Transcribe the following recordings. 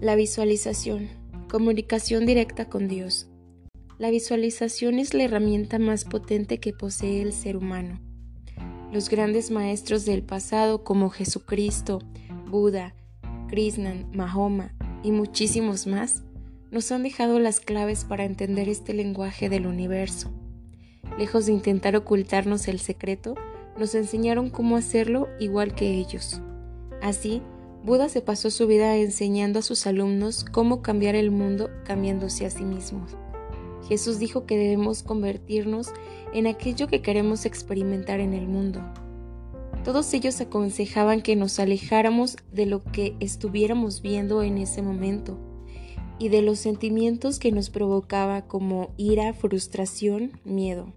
La visualización. Comunicación directa con Dios. La visualización es la herramienta más potente que posee el ser humano. Los grandes maestros del pasado como Jesucristo, Buda, Krishnan, Mahoma y muchísimos más nos han dejado las claves para entender este lenguaje del universo. Lejos de intentar ocultarnos el secreto, nos enseñaron cómo hacerlo igual que ellos. Así, Buda se pasó su vida enseñando a sus alumnos cómo cambiar el mundo cambiándose a sí mismos. Jesús dijo que debemos convertirnos en aquello que queremos experimentar en el mundo. Todos ellos aconsejaban que nos alejáramos de lo que estuviéramos viendo en ese momento y de los sentimientos que nos provocaba como ira, frustración, miedo,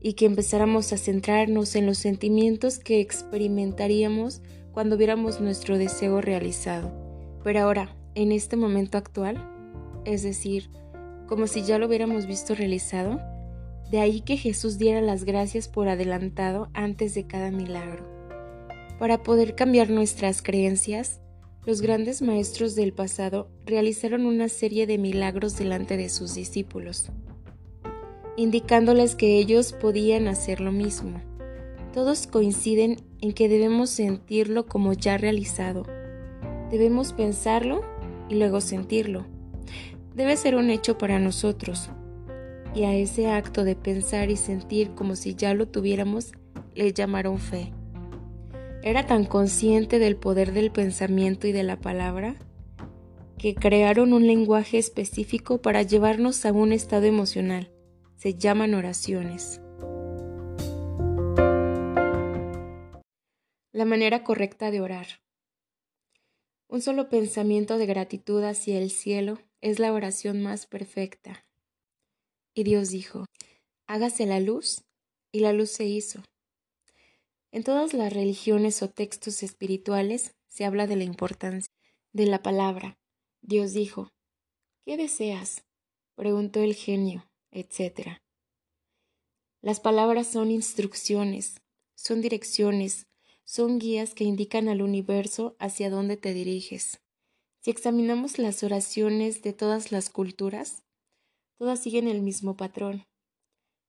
y que empezáramos a centrarnos en los sentimientos que experimentaríamos cuando viéramos nuestro deseo realizado. Pero ahora, en este momento actual, es decir, como si ya lo hubiéramos visto realizado, de ahí que Jesús diera las gracias por adelantado antes de cada milagro. Para poder cambiar nuestras creencias, los grandes maestros del pasado realizaron una serie de milagros delante de sus discípulos, indicándoles que ellos podían hacer lo mismo. Todos coinciden en que debemos sentirlo como ya realizado. Debemos pensarlo y luego sentirlo. Debe ser un hecho para nosotros. Y a ese acto de pensar y sentir como si ya lo tuviéramos le llamaron fe. Era tan consciente del poder del pensamiento y de la palabra que crearon un lenguaje específico para llevarnos a un estado emocional. Se llaman oraciones. La manera correcta de orar. Un solo pensamiento de gratitud hacia el cielo es la oración más perfecta. Y Dios dijo, hágase la luz, y la luz se hizo. En todas las religiones o textos espirituales se habla de la importancia de la palabra. Dios dijo, ¿qué deseas? preguntó el genio, etc. Las palabras son instrucciones, son direcciones, son guías que indican al universo hacia dónde te diriges. Si examinamos las oraciones de todas las culturas, todas siguen el mismo patrón,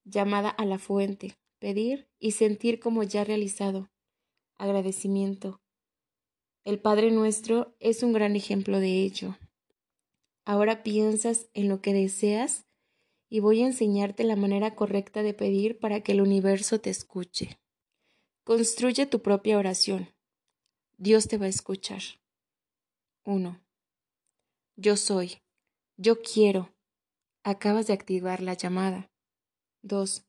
llamada a la fuente, pedir y sentir como ya realizado. Agradecimiento. El Padre nuestro es un gran ejemplo de ello. Ahora piensas en lo que deseas y voy a enseñarte la manera correcta de pedir para que el universo te escuche. Construye tu propia oración. Dios te va a escuchar. 1. Yo soy. Yo quiero. Acabas de activar la llamada. 2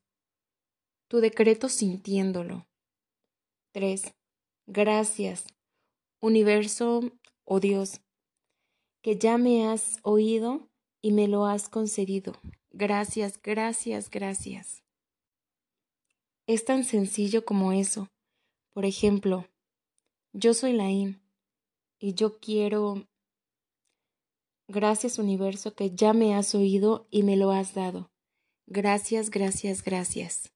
tu decreto sintiéndolo. 3. Gracias, universo o oh Dios, que ya me has oído y me lo has concedido. Gracias, gracias, gracias. Es tan sencillo como eso. Por ejemplo, yo soy Laín y yo quiero... Gracias universo que ya me has oído y me lo has dado. Gracias, gracias, gracias.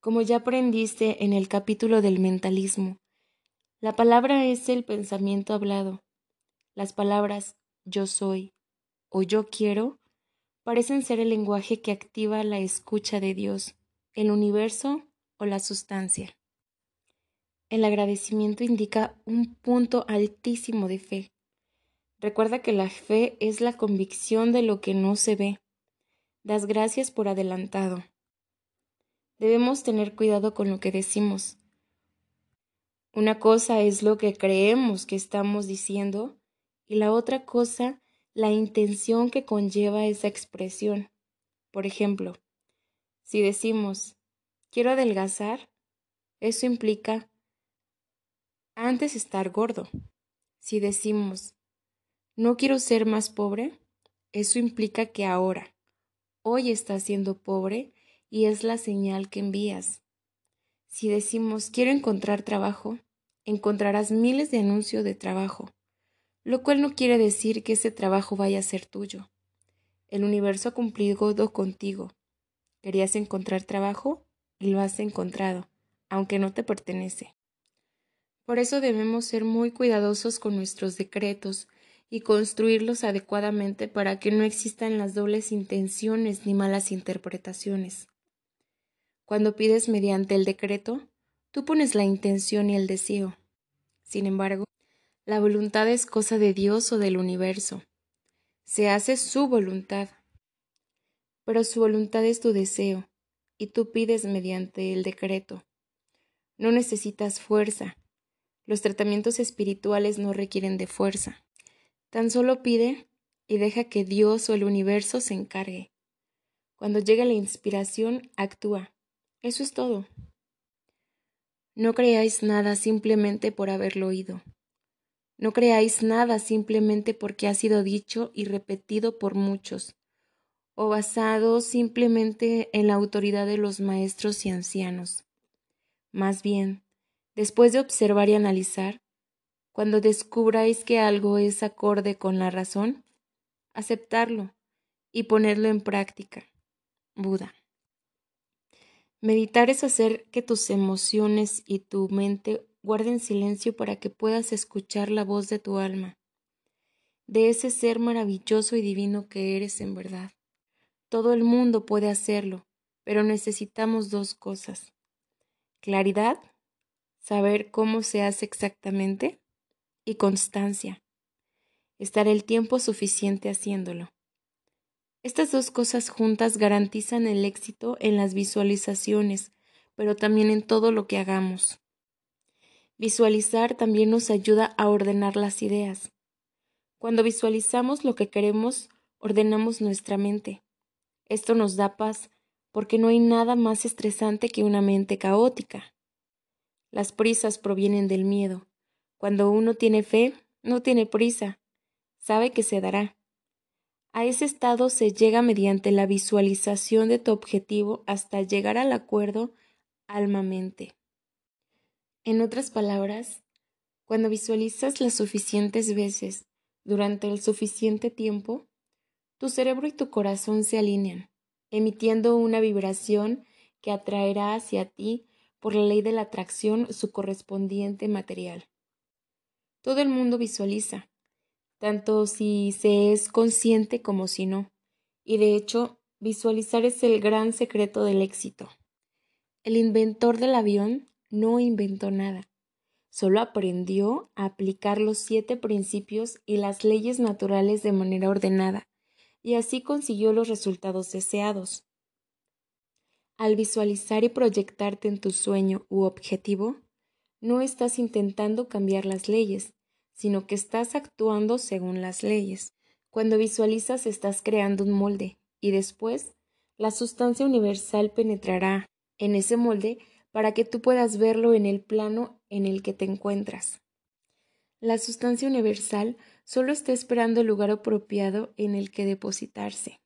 Como ya aprendiste en el capítulo del mentalismo, la palabra es el pensamiento hablado. Las palabras yo soy o yo quiero parecen ser el lenguaje que activa la escucha de Dios, el universo o la sustancia. El agradecimiento indica un punto altísimo de fe. Recuerda que la fe es la convicción de lo que no se ve. Das gracias por adelantado. Debemos tener cuidado con lo que decimos. Una cosa es lo que creemos que estamos diciendo y la otra cosa la intención que conlleva esa expresión. Por ejemplo, si decimos quiero adelgazar, eso implica antes estar gordo. Si decimos no quiero ser más pobre, eso implica que ahora, hoy estás siendo pobre y es la señal que envías. Si decimos quiero encontrar trabajo, encontrarás miles de anuncios de trabajo, lo cual no quiere decir que ese trabajo vaya a ser tuyo. El universo ha cumplido contigo. Querías encontrar trabajo y lo has encontrado, aunque no te pertenece. Por eso debemos ser muy cuidadosos con nuestros decretos y construirlos adecuadamente para que no existan las dobles intenciones ni malas interpretaciones. Cuando pides mediante el decreto, tú pones la intención y el deseo. Sin embargo, la voluntad es cosa de Dios o del universo. Se hace su voluntad. Pero su voluntad es tu deseo, y tú pides mediante el decreto. No necesitas fuerza. Los tratamientos espirituales no requieren de fuerza. Tan solo pide y deja que Dios o el universo se encargue. Cuando llega la inspiración, actúa. Eso es todo. No creáis nada simplemente por haberlo oído. No creáis nada simplemente porque ha sido dicho y repetido por muchos, o basado simplemente en la autoridad de los maestros y ancianos. Más bien, después de observar y analizar, cuando descubráis que algo es acorde con la razón, aceptarlo y ponerlo en práctica. Buda. Meditar es hacer que tus emociones y tu mente guarden silencio para que puedas escuchar la voz de tu alma, de ese ser maravilloso y divino que eres en verdad. Todo el mundo puede hacerlo, pero necesitamos dos cosas. Claridad, saber cómo se hace exactamente, y constancia. Estar el tiempo suficiente haciéndolo. Estas dos cosas juntas garantizan el éxito en las visualizaciones, pero también en todo lo que hagamos. Visualizar también nos ayuda a ordenar las ideas. Cuando visualizamos lo que queremos, ordenamos nuestra mente. Esto nos da paz porque no hay nada más estresante que una mente caótica. Las prisas provienen del miedo, cuando uno tiene fe, no tiene prisa, sabe que se dará. A ese estado se llega mediante la visualización de tu objetivo hasta llegar al acuerdo alma-mente. En otras palabras, cuando visualizas las suficientes veces durante el suficiente tiempo, tu cerebro y tu corazón se alinean, emitiendo una vibración que atraerá hacia ti por la ley de la atracción su correspondiente material todo el mundo visualiza, tanto si se es consciente como si no. Y de hecho, visualizar es el gran secreto del éxito. El inventor del avión no inventó nada, solo aprendió a aplicar los siete principios y las leyes naturales de manera ordenada, y así consiguió los resultados deseados. Al visualizar y proyectarte en tu sueño u objetivo, no estás intentando cambiar las leyes, sino que estás actuando según las leyes. Cuando visualizas estás creando un molde y después la sustancia universal penetrará en ese molde para que tú puedas verlo en el plano en el que te encuentras. La sustancia universal solo está esperando el lugar apropiado en el que depositarse.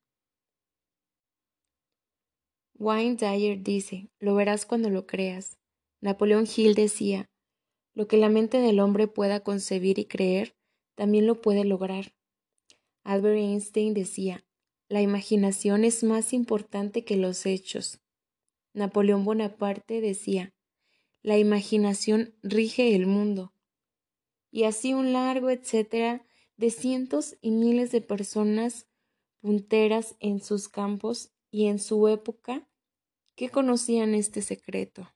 Wayne Dyer dice, lo verás cuando lo creas. Napoleón Hill decía, lo que la mente del hombre pueda concebir y creer, también lo puede lograr. Albert Einstein decía, la imaginación es más importante que los hechos. Napoleón Bonaparte decía, la imaginación rige el mundo. Y así un largo etcétera de cientos y miles de personas punteras en sus campos y en su época que conocían este secreto.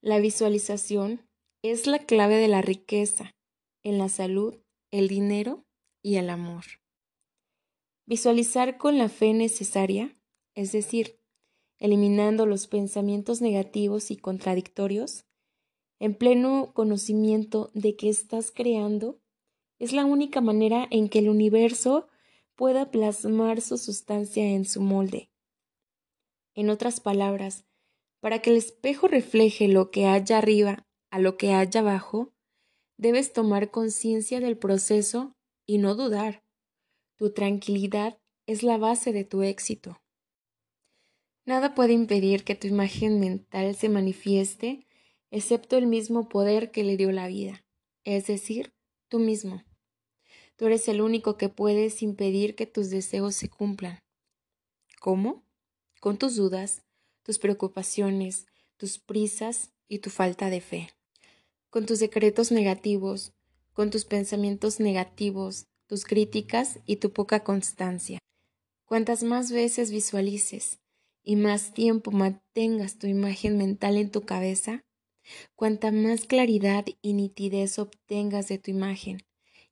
La visualización es la clave de la riqueza en la salud, el dinero y el amor. Visualizar con la fe necesaria, es decir, eliminando los pensamientos negativos y contradictorios, en pleno conocimiento de que estás creando, es la única manera en que el universo pueda plasmar su sustancia en su molde. En otras palabras, para que el espejo refleje lo que haya arriba a lo que haya abajo, debes tomar conciencia del proceso y no dudar. Tu tranquilidad es la base de tu éxito. Nada puede impedir que tu imagen mental se manifieste excepto el mismo poder que le dio la vida, es decir, tú mismo. Tú eres el único que puedes impedir que tus deseos se cumplan. ¿Cómo? Con tus dudas, tus preocupaciones, tus prisas y tu falta de fe con tus secretos negativos, con tus pensamientos negativos, tus críticas y tu poca constancia. Cuantas más veces visualices y más tiempo mantengas tu imagen mental en tu cabeza, cuanta más claridad y nitidez obtengas de tu imagen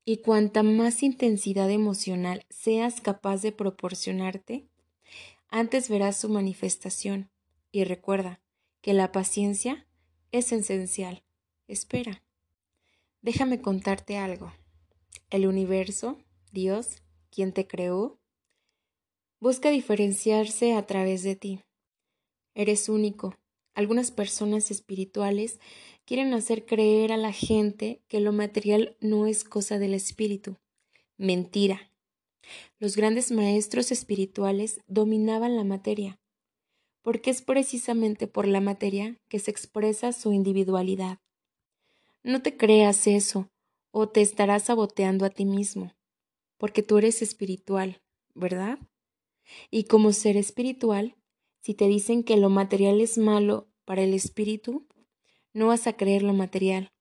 y cuanta más intensidad emocional seas capaz de proporcionarte, antes verás su manifestación. Y recuerda que la paciencia es esencial. Espera. Déjame contarte algo. El universo, Dios, quien te creó, busca diferenciarse a través de ti. Eres único. Algunas personas espirituales quieren hacer creer a la gente que lo material no es cosa del espíritu. Mentira. Los grandes maestros espirituales dominaban la materia, porque es precisamente por la materia que se expresa su individualidad. No te creas eso, o te estarás saboteando a ti mismo, porque tú eres espiritual, ¿verdad? Y como ser espiritual, si te dicen que lo material es malo para el espíritu, no vas a creer lo material,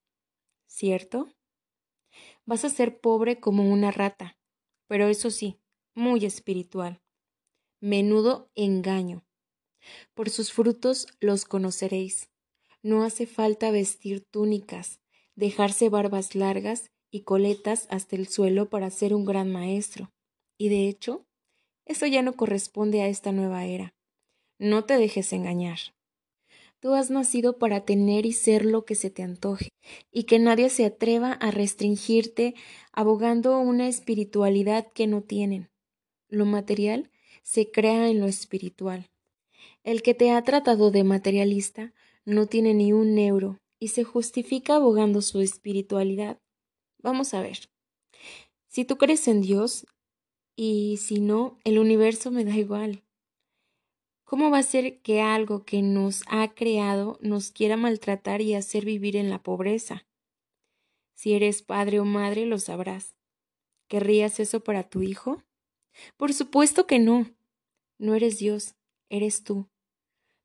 ¿cierto? Vas a ser pobre como una rata, pero eso sí, muy espiritual. Menudo engaño. Por sus frutos los conoceréis. No hace falta vestir túnicas, dejarse barbas largas y coletas hasta el suelo para ser un gran maestro. Y de hecho, eso ya no corresponde a esta nueva era. No te dejes engañar. Tú has nacido para tener y ser lo que se te antoje, y que nadie se atreva a restringirte abogando una espiritualidad que no tienen. Lo material se crea en lo espiritual. El que te ha tratado de materialista no tiene ni un euro y se justifica abogando su espiritualidad. Vamos a ver. Si tú crees en Dios y si no, el universo me da igual. ¿Cómo va a ser que algo que nos ha creado nos quiera maltratar y hacer vivir en la pobreza? Si eres padre o madre, lo sabrás. ¿Querrías eso para tu hijo? Por supuesto que no. No eres Dios, eres tú.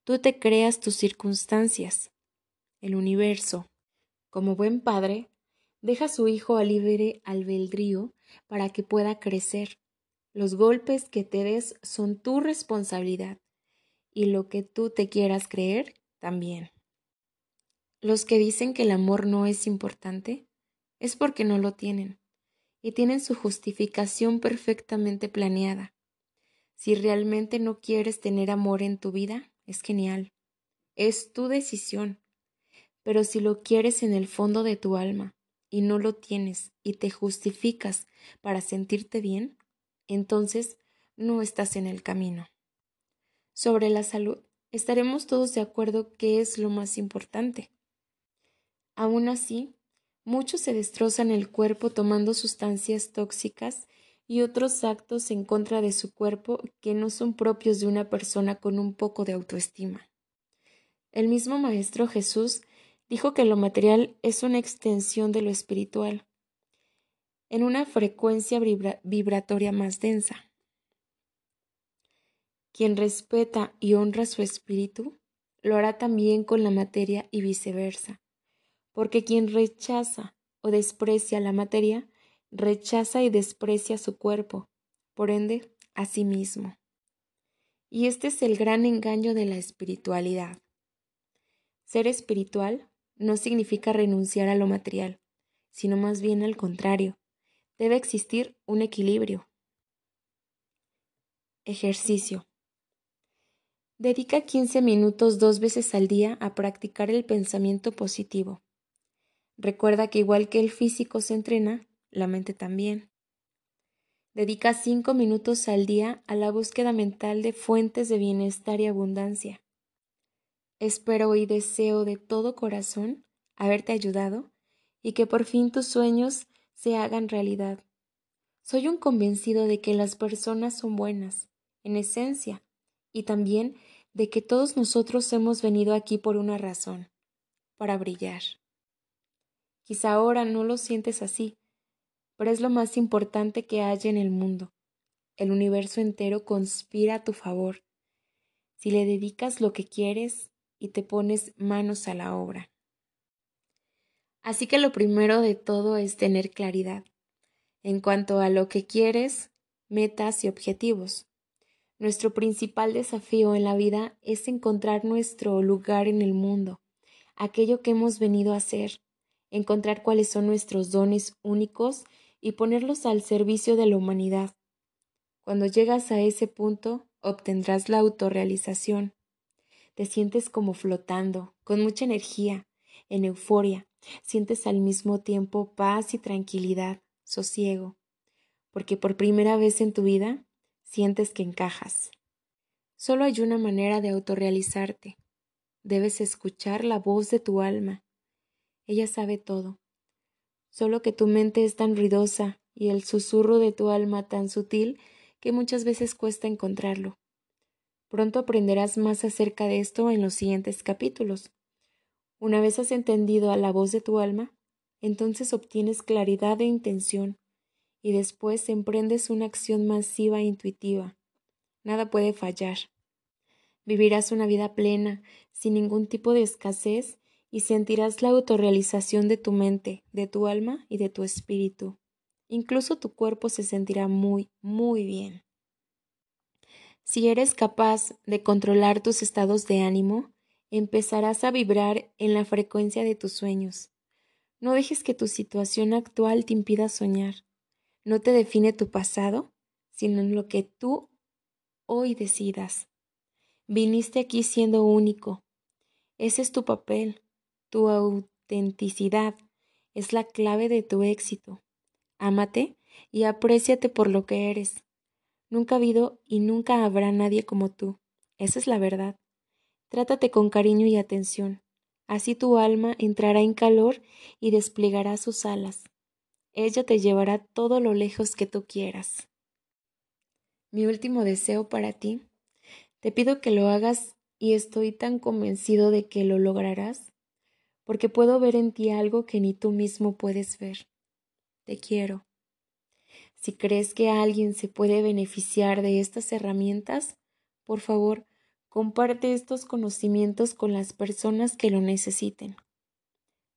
Tú te creas tus circunstancias el universo. Como buen padre, deja a su hijo a libre albedrío para que pueda crecer. Los golpes que te des son tu responsabilidad y lo que tú te quieras creer también. Los que dicen que el amor no es importante es porque no lo tienen y tienen su justificación perfectamente planeada. Si realmente no quieres tener amor en tu vida, es genial. Es tu decisión pero si lo quieres en el fondo de tu alma y no lo tienes y te justificas para sentirte bien, entonces no estás en el camino. Sobre la salud, estaremos todos de acuerdo que es lo más importante. Aún así, muchos se destrozan el cuerpo tomando sustancias tóxicas y otros actos en contra de su cuerpo que no son propios de una persona con un poco de autoestima. El mismo Maestro Jesús dijo que lo material es una extensión de lo espiritual, en una frecuencia vibratoria más densa. Quien respeta y honra su espíritu, lo hará también con la materia y viceversa, porque quien rechaza o desprecia la materia, rechaza y desprecia su cuerpo, por ende, a sí mismo. Y este es el gran engaño de la espiritualidad. Ser espiritual no significa renunciar a lo material, sino más bien al contrario. Debe existir un equilibrio. Ejercicio. Dedica 15 minutos dos veces al día a practicar el pensamiento positivo. Recuerda que igual que el físico se entrena, la mente también. Dedica 5 minutos al día a la búsqueda mental de fuentes de bienestar y abundancia. Espero y deseo de todo corazón haberte ayudado y que por fin tus sueños se hagan realidad. Soy un convencido de que las personas son buenas, en esencia, y también de que todos nosotros hemos venido aquí por una razón, para brillar. Quizá ahora no lo sientes así, pero es lo más importante que hay en el mundo. El universo entero conspira a tu favor. Si le dedicas lo que quieres, y te pones manos a la obra. Así que lo primero de todo es tener claridad en cuanto a lo que quieres, metas y objetivos. Nuestro principal desafío en la vida es encontrar nuestro lugar en el mundo, aquello que hemos venido a hacer, encontrar cuáles son nuestros dones únicos y ponerlos al servicio de la humanidad. Cuando llegas a ese punto, obtendrás la autorrealización. Te sientes como flotando, con mucha energía, en euforia, sientes al mismo tiempo paz y tranquilidad, sosiego, porque por primera vez en tu vida sientes que encajas. Solo hay una manera de autorrealizarte. Debes escuchar la voz de tu alma. Ella sabe todo. Solo que tu mente es tan ruidosa y el susurro de tu alma tan sutil que muchas veces cuesta encontrarlo. Pronto aprenderás más acerca de esto en los siguientes capítulos. Una vez has entendido a la voz de tu alma, entonces obtienes claridad de intención y después emprendes una acción masiva e intuitiva. Nada puede fallar. Vivirás una vida plena, sin ningún tipo de escasez, y sentirás la autorrealización de tu mente, de tu alma y de tu espíritu. Incluso tu cuerpo se sentirá muy, muy bien. Si eres capaz de controlar tus estados de ánimo, empezarás a vibrar en la frecuencia de tus sueños. No dejes que tu situación actual te impida soñar. No te define tu pasado, sino en lo que tú hoy decidas. Viniste aquí siendo único. Ese es tu papel. Tu autenticidad es la clave de tu éxito. Ámate y apréciate por lo que eres. Nunca ha habido y nunca habrá nadie como tú. Esa es la verdad. Trátate con cariño y atención. Así tu alma entrará en calor y desplegará sus alas. Ella te llevará todo lo lejos que tú quieras. Mi último deseo para ti, te pido que lo hagas y estoy tan convencido de que lo lograrás, porque puedo ver en ti algo que ni tú mismo puedes ver. Te quiero. Si crees que alguien se puede beneficiar de estas herramientas, por favor, comparte estos conocimientos con las personas que lo necesiten.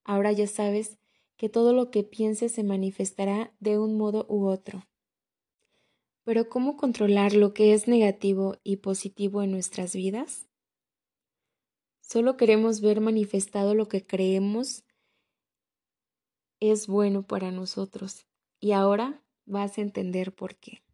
Ahora ya sabes que todo lo que pienses se manifestará de un modo u otro. Pero ¿cómo controlar lo que es negativo y positivo en nuestras vidas? Solo queremos ver manifestado lo que creemos es bueno para nosotros. Y ahora vas a entender por qué.